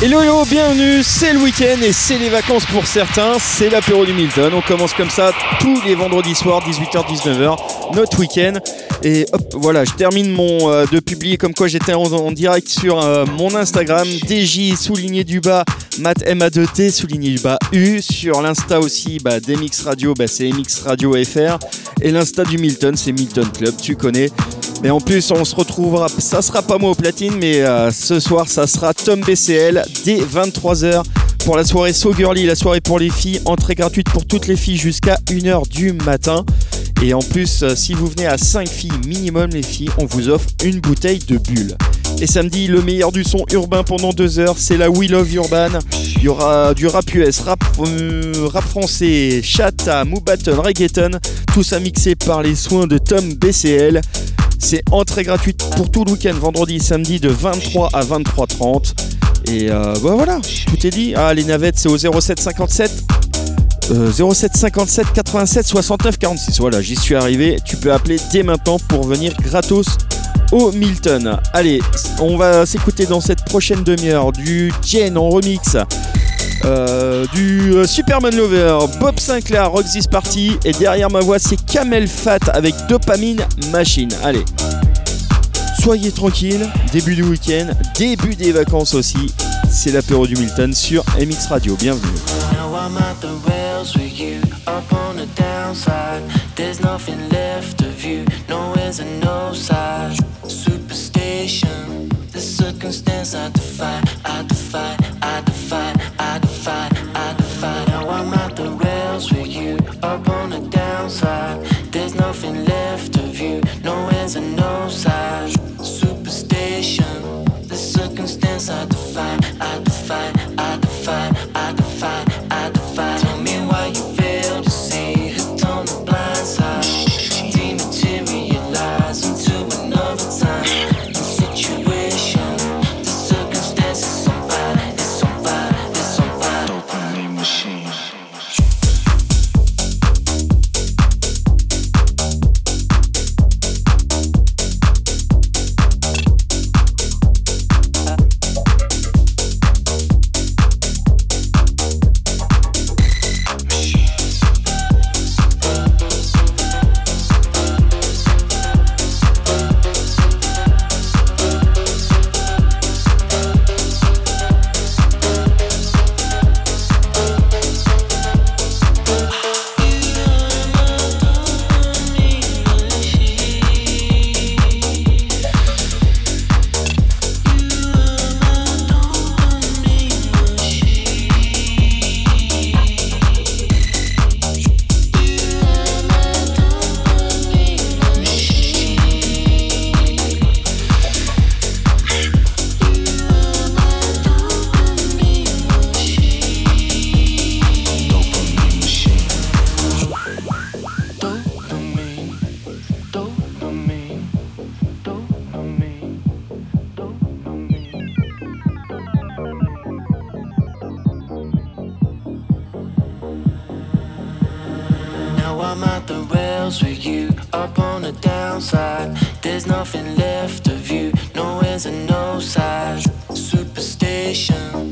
Hello hello, bienvenue, c'est le week-end et c'est les vacances pour certains, c'est l'apéro du Milton. On commence comme ça tous les vendredis soirs, 18h-19h, notre week-end. Et hop, voilà, je termine mon euh, de publier comme quoi j'étais en, direct sur euh, mon Instagram, DJ souligné du bas, Matt MA2T souligné du bas U. Sur l'Insta aussi, bah, DMX Radio, bah, c'est MX Radio FR. Et l'Insta du Milton, c'est Milton Club, tu connais. Mais en plus, on se retrouvera, ça sera pas moi au platine, mais euh, ce soir, ça sera Tom BCL dès 23h pour la soirée So la soirée pour les filles, entrée gratuite pour toutes les filles jusqu'à 1h du matin. Et en plus, euh, si vous venez à 5 filles minimum, les filles, on vous offre une bouteille de bulle. Et samedi, le meilleur du son urbain pendant 2 heures, c'est la We Love Urban. Il y aura du rap US, rap, euh, rap français, chata, battle, reggaeton, tout ça mixé par les soins de Tom BCL. C'est entrée gratuite pour tout le week-end, vendredi et samedi de 23 à 23h30. Et euh, bah voilà, tout est dit. Ah, les navettes, c'est au 0757 07 57 87 69 46. Voilà, j'y suis arrivé. Tu peux appeler dès maintenant pour venir gratos au Milton. Allez, on va s'écouter dans cette prochaine demi-heure du Jen en remix. Euh, du euh, Superman Lover, Bob Sinclair, This Party, et derrière ma voix c'est Camel Fat avec Dopamine Machine. Allez, soyez tranquille, début du week-end, début des vacances aussi. C'est l'apéro du Milton sur MX Radio. Bienvenue. nothing left of you. No ends and no sides. Superstition.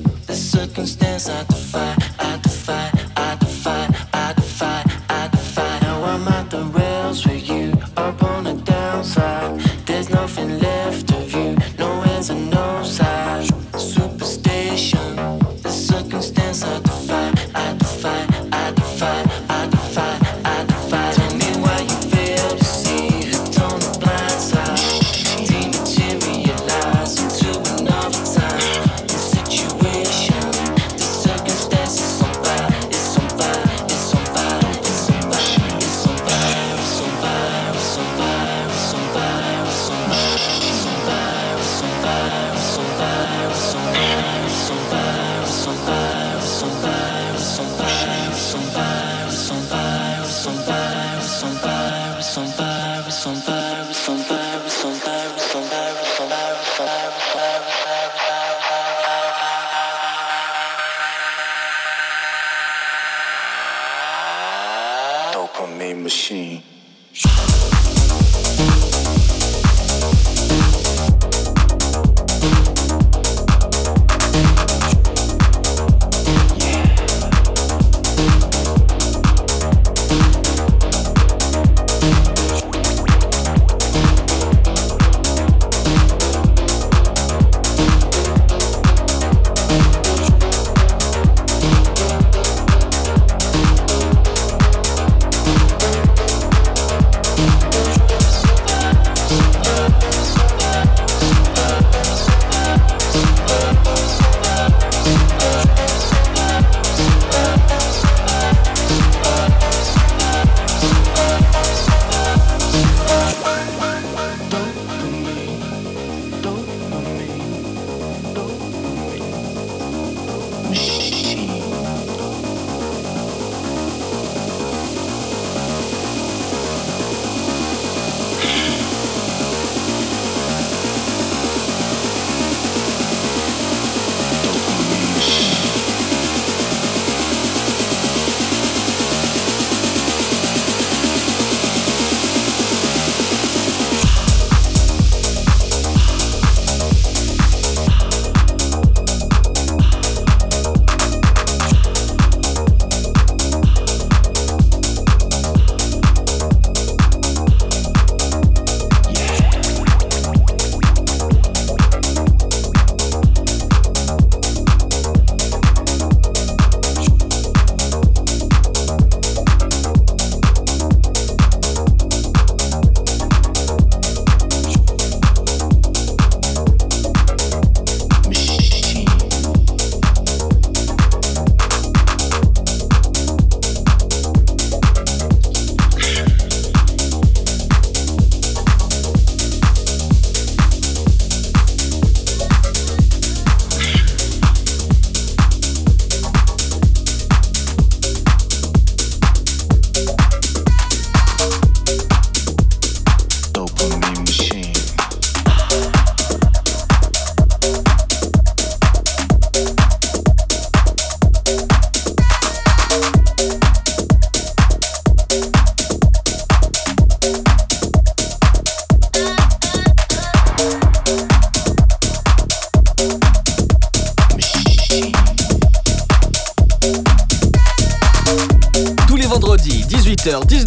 Shh.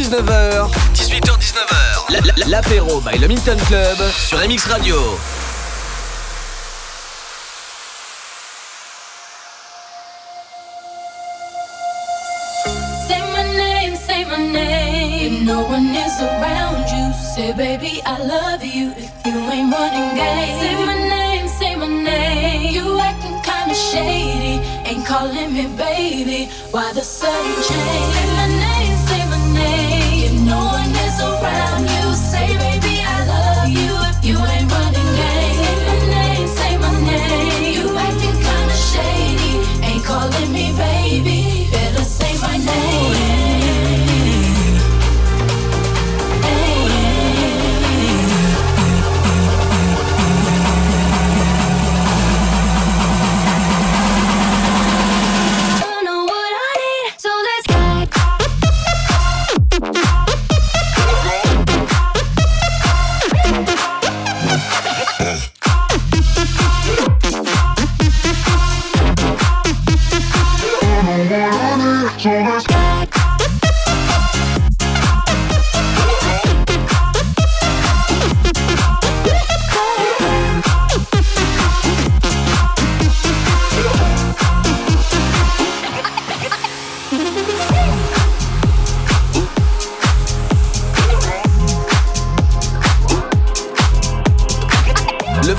18h-19h. 18h-19h. L'apéro by le Minton Club sur MX Radio. Say my name, say my name. If no one is around you, say baby I love you. If you ain't running game, say my name, say my name. You acting kinda shady, ain't calling me baby. Why the sudden change?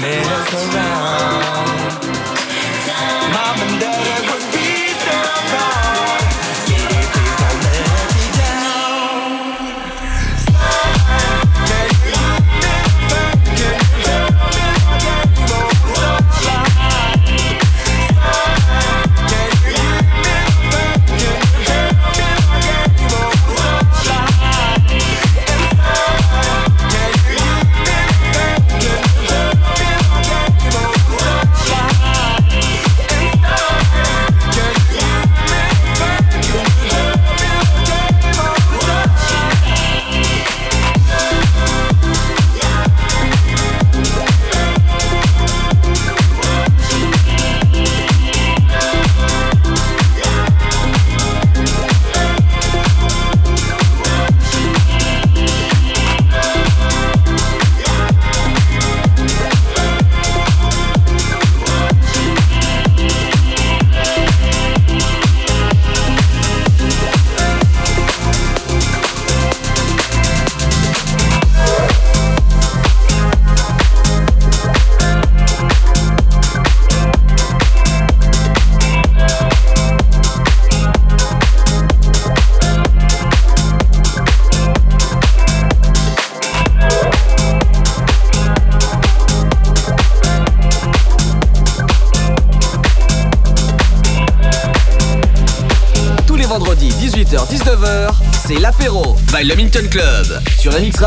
Le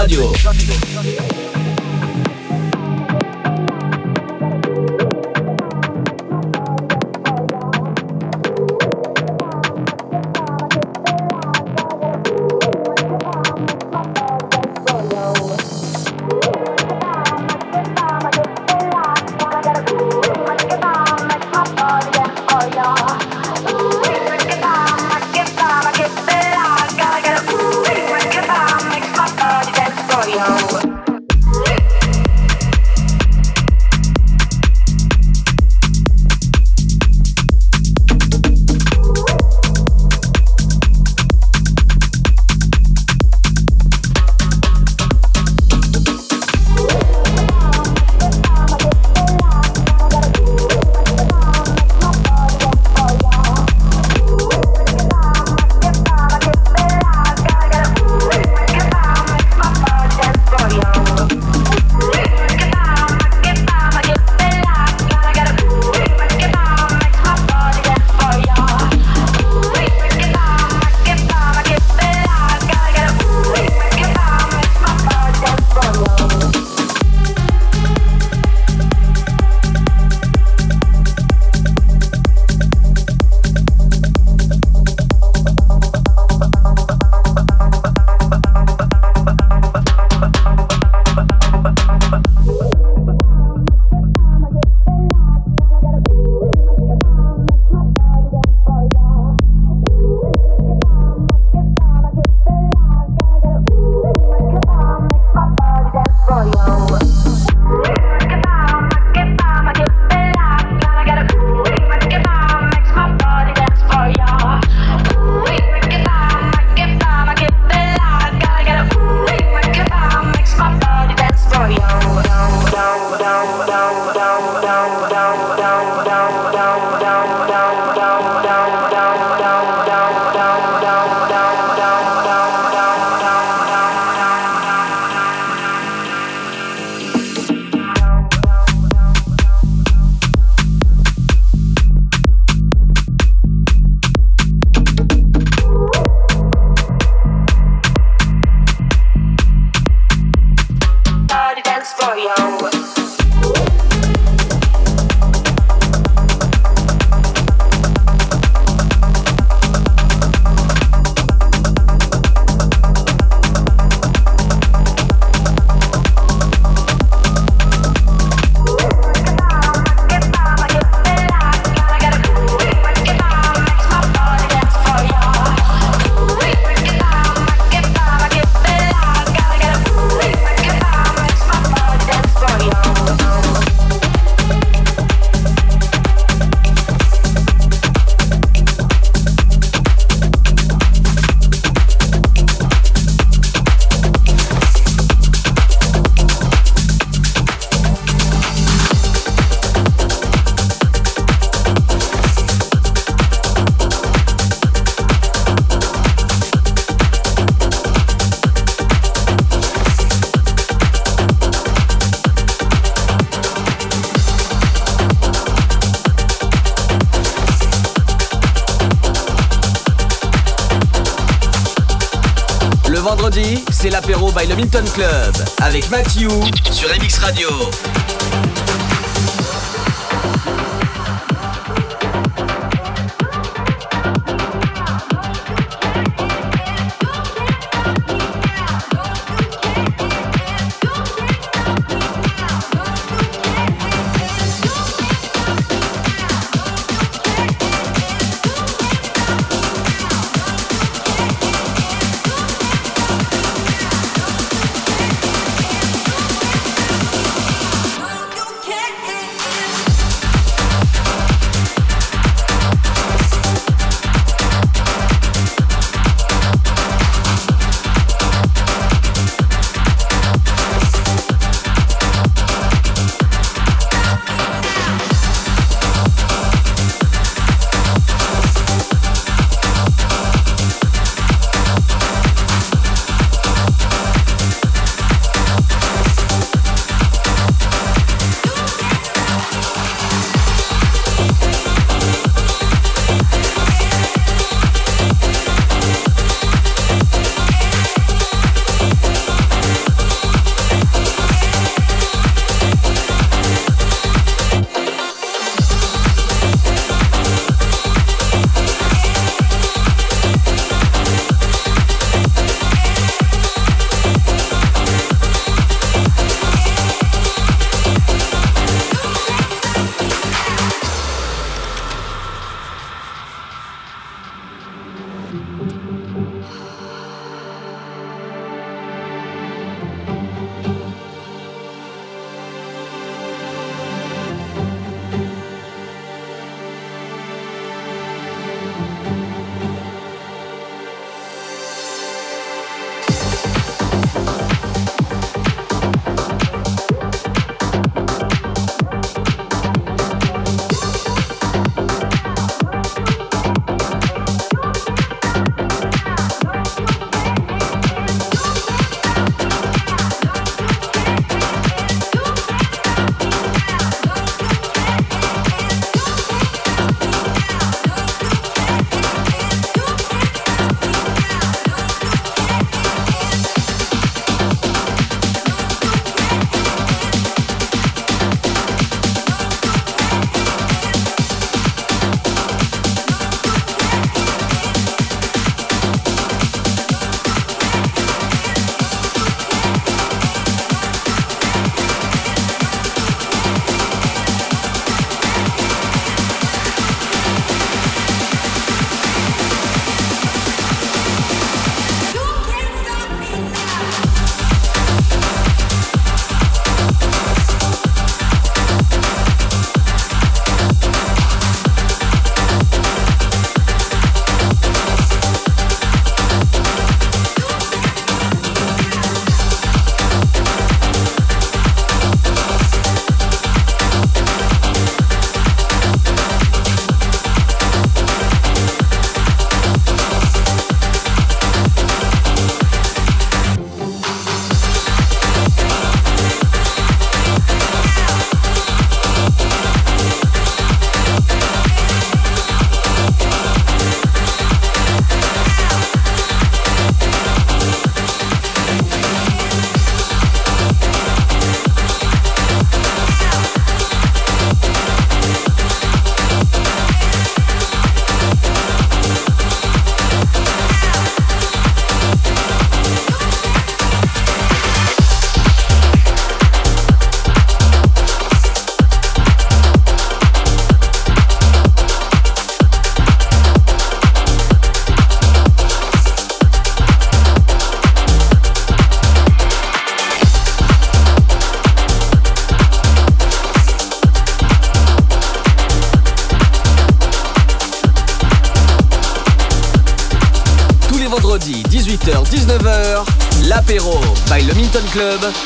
Radio. L'apéro by le Minton Club avec Mathieu sur MX Radio.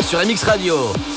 Sur MX Radio.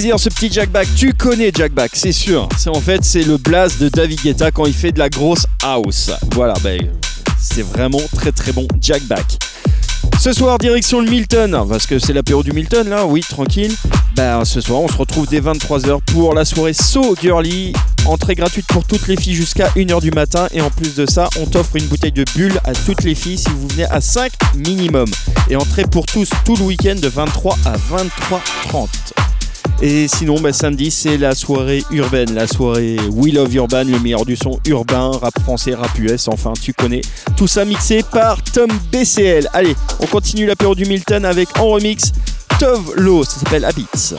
Ce petit Jack Back. Tu connais Jack Back, c'est sûr. C'est en fait c'est le blast de David Guetta quand il fait de la grosse house. Voilà, ben c'est vraiment très très bon Jack Back. Ce soir, direction le Milton, parce que c'est l'apéro du Milton là, oui, tranquille. Ben, ce soir, on se retrouve dès 23h pour la soirée So Girly. Entrée gratuite pour toutes les filles jusqu'à 1h du matin. Et en plus de ça, on t'offre une bouteille de bulle à toutes les filles si vous venez à 5 minimum. Et entrée pour tous tout le week-end de 23 à 23h30. Et sinon, bah, samedi, c'est la soirée urbaine, la soirée We Love Urban, le meilleur du son urbain, rap français, rap US, enfin, tu connais. Tout ça mixé par Tom BCL. Allez, on continue l'apéro du Milton avec en remix Tove Lo, ça s'appelle Habits.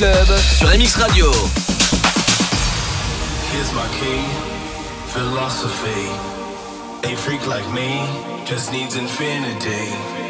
Club sur MX Radio. Here's my key, philosophy. A freak like me just needs infinity.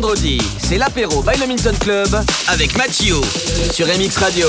Vendredis, c'est l'apéro by le Club avec Mathieu sur MX Radio.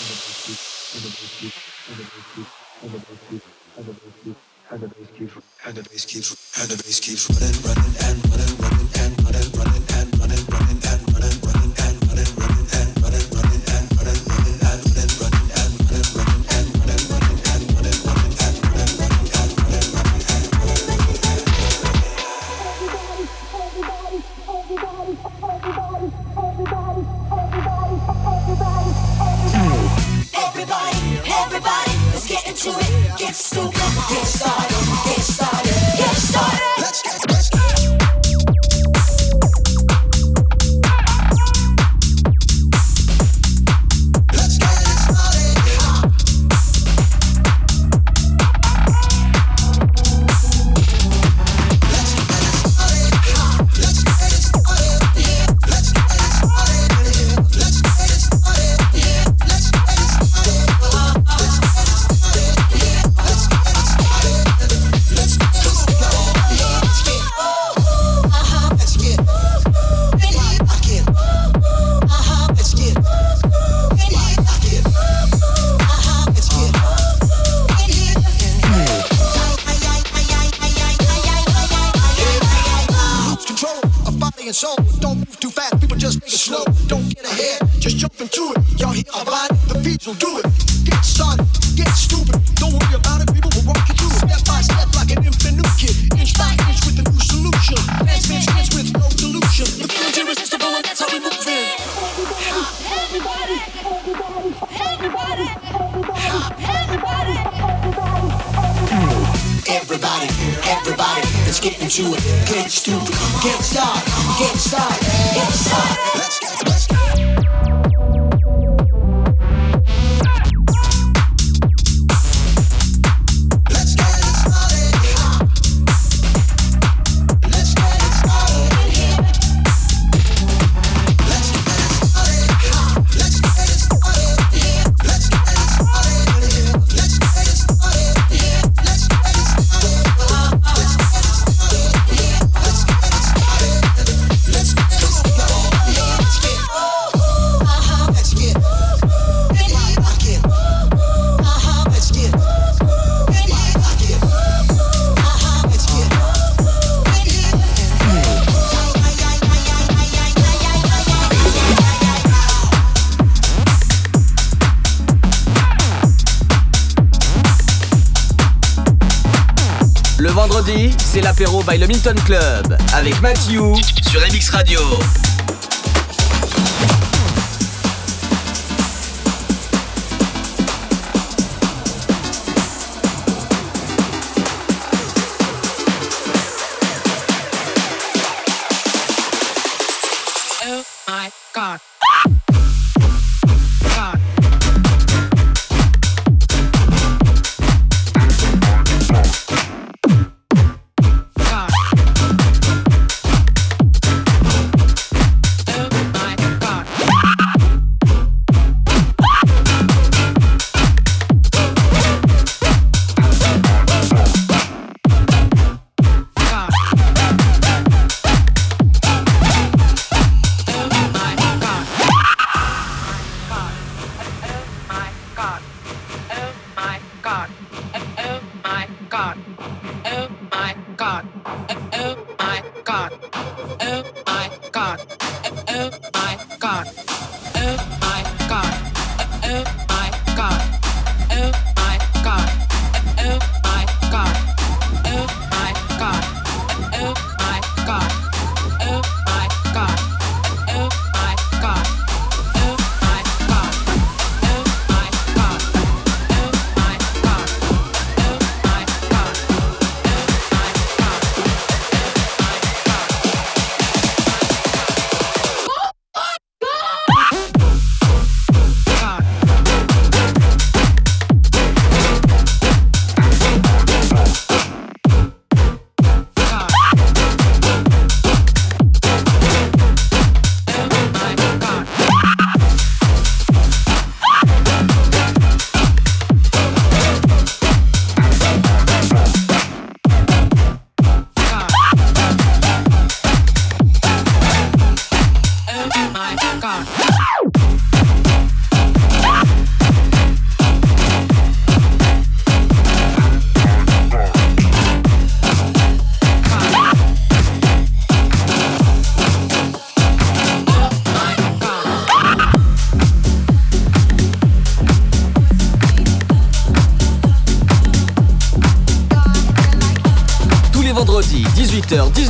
slow. Don't move too fast, people just make it slow. Don't get ahead, just jump into it. Y'all hear about it? The beats will do it. Get started, get stupid. Don't worry about it. get into it. Get stupid, get started, get started, get started. By le Milton Club avec Matthew sur MX Radio.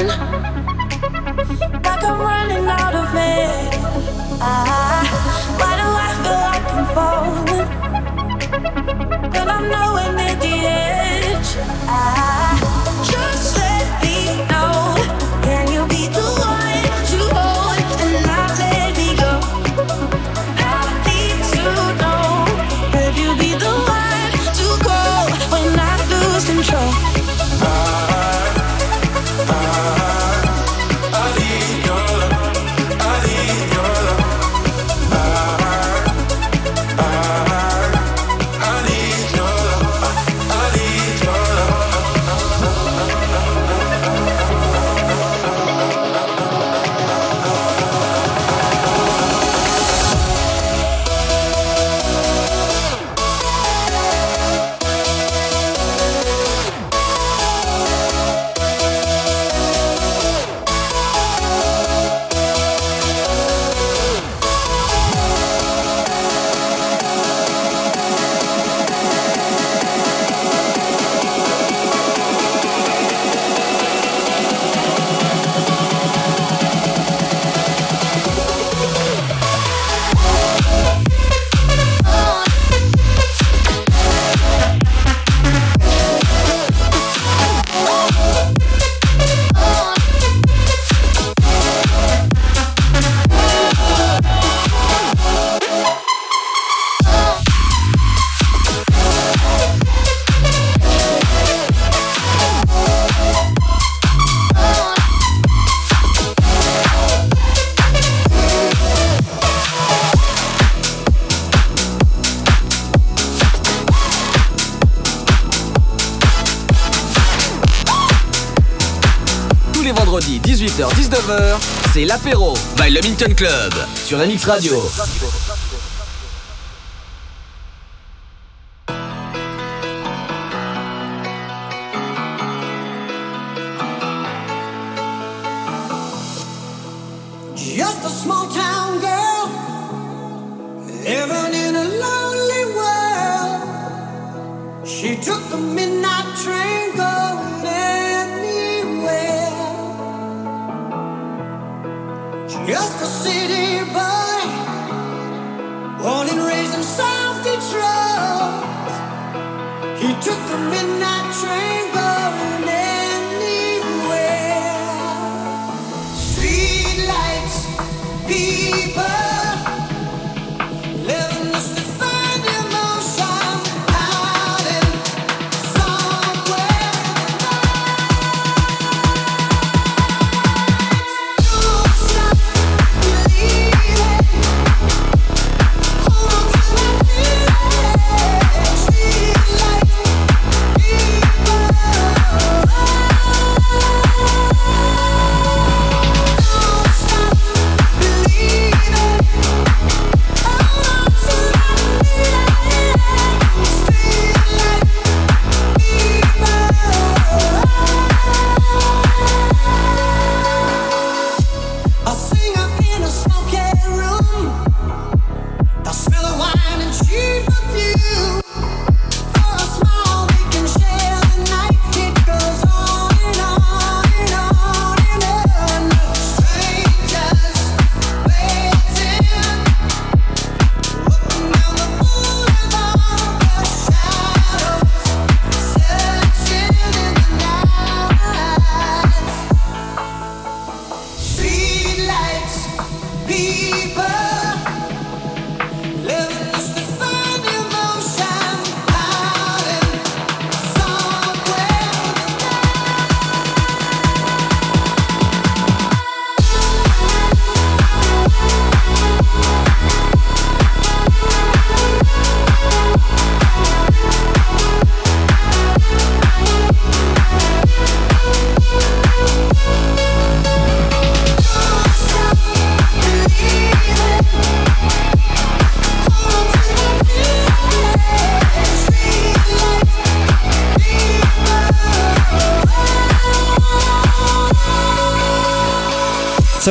Like I'm running out of it. Ah, why do I feel like I'm falling? I'm nowhere near the edge. I, 18h-19h, c'est l'apéro by le Minton Club sur la Radio.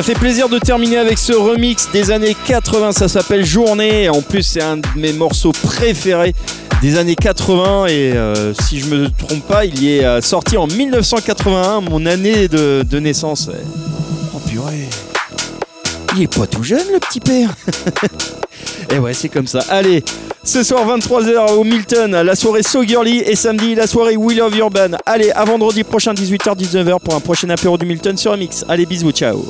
Ça fait plaisir de terminer avec ce remix des années 80, ça s'appelle Journée. En plus, c'est un de mes morceaux préférés des années 80 et euh, si je me trompe pas, il est euh, sorti en 1981, mon année de, naissance. Oh purée, il est pas tout jeune le petit père. Et ouais, c'est comme ça. Allez, ce soir 23h au Milton, la soirée So Girly et samedi la soirée We Love Urban. Allez, à vendredi prochain 18h-19h pour un prochain apéro du Milton sur Mix. Allez, bisous, ciao.